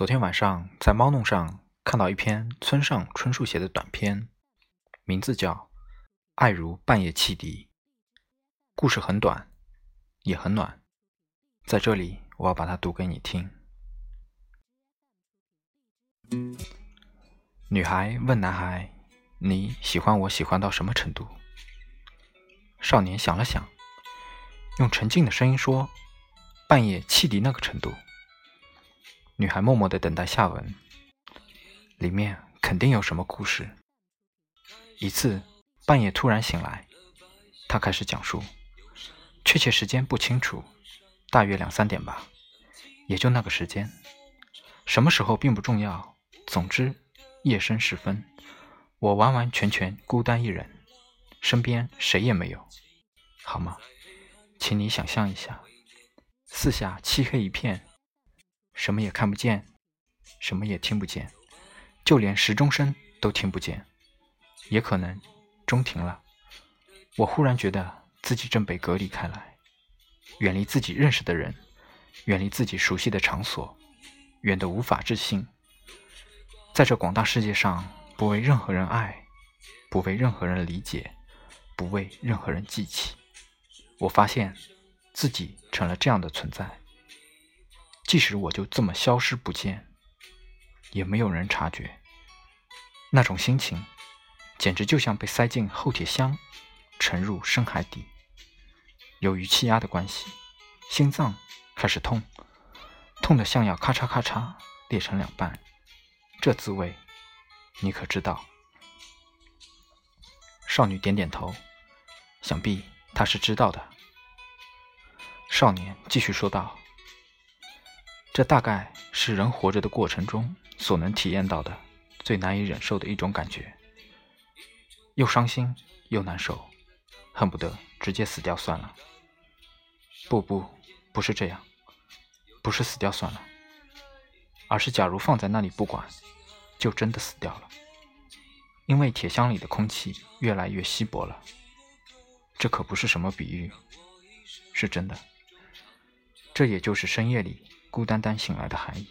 昨天晚上在猫弄上看到一篇村上春树写的短篇，名字叫《爱如半夜汽笛》。故事很短，也很暖。在这里，我要把它读给你听。女孩问男孩：“你喜欢我喜欢到什么程度？”少年想了想，用沉静的声音说：“半夜汽笛那个程度。”女孩默默的等待下文，里面肯定有什么故事。一次半夜突然醒来，她开始讲述，确切时间不清楚，大约两三点吧，也就那个时间，什么时候并不重要。总之，夜深时分，我完完全全孤单一人，身边谁也没有，好吗？请你想象一下，四下漆黑一片。什么也看不见，什么也听不见，就连时钟声都听不见。也可能钟停了。我忽然觉得自己正被隔离开来，远离自己认识的人，远离自己熟悉的场所，远得无法置信。在这广大世界上，不为任何人爱，不为任何人理解，不为任何人记起。我发现自己成了这样的存在。即使我就这么消失不见，也没有人察觉。那种心情，简直就像被塞进厚铁箱，沉入深海底。由于气压的关系，心脏开始痛，痛得像要咔嚓咔嚓裂成两半。这滋味，你可知道？少女点点头，想必她是知道的。少年继续说道。这大概是人活着的过程中所能体验到的最难以忍受的一种感觉，又伤心又难受，恨不得直接死掉算了。不不，不是这样，不是死掉算了，而是假如放在那里不管，就真的死掉了。因为铁箱里的空气越来越稀薄了。这可不是什么比喻，是真的。这也就是深夜里。孤单单醒来的含义，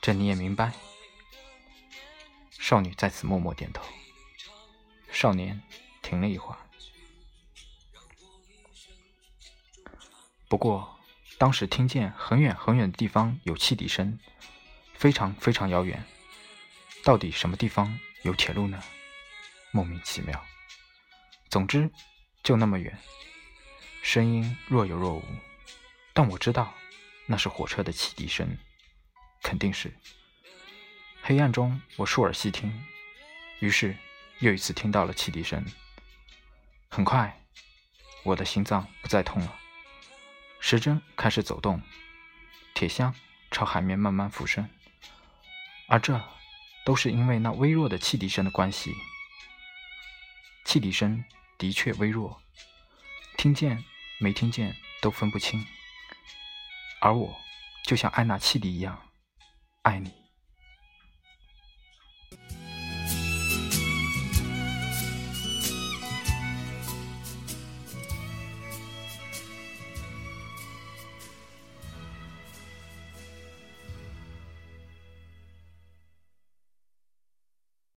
这你也明白。少女再次默默点头。少年停了一会儿。不过，当时听见很远很远的地方有汽笛声，非常非常遥远。到底什么地方有铁路呢？莫名其妙。总之，就那么远，声音若有若无。但我知道。那是火车的汽笛声，肯定是。黑暗中，我竖耳细听，于是又一次听到了汽笛声。很快，我的心脏不再痛了，时针开始走动，铁箱朝海面慢慢浮升，而这都是因为那微弱的汽笛声的关系。汽笛声的确微弱，听见没听见都分不清。而我，就像安娜契里一样，爱你。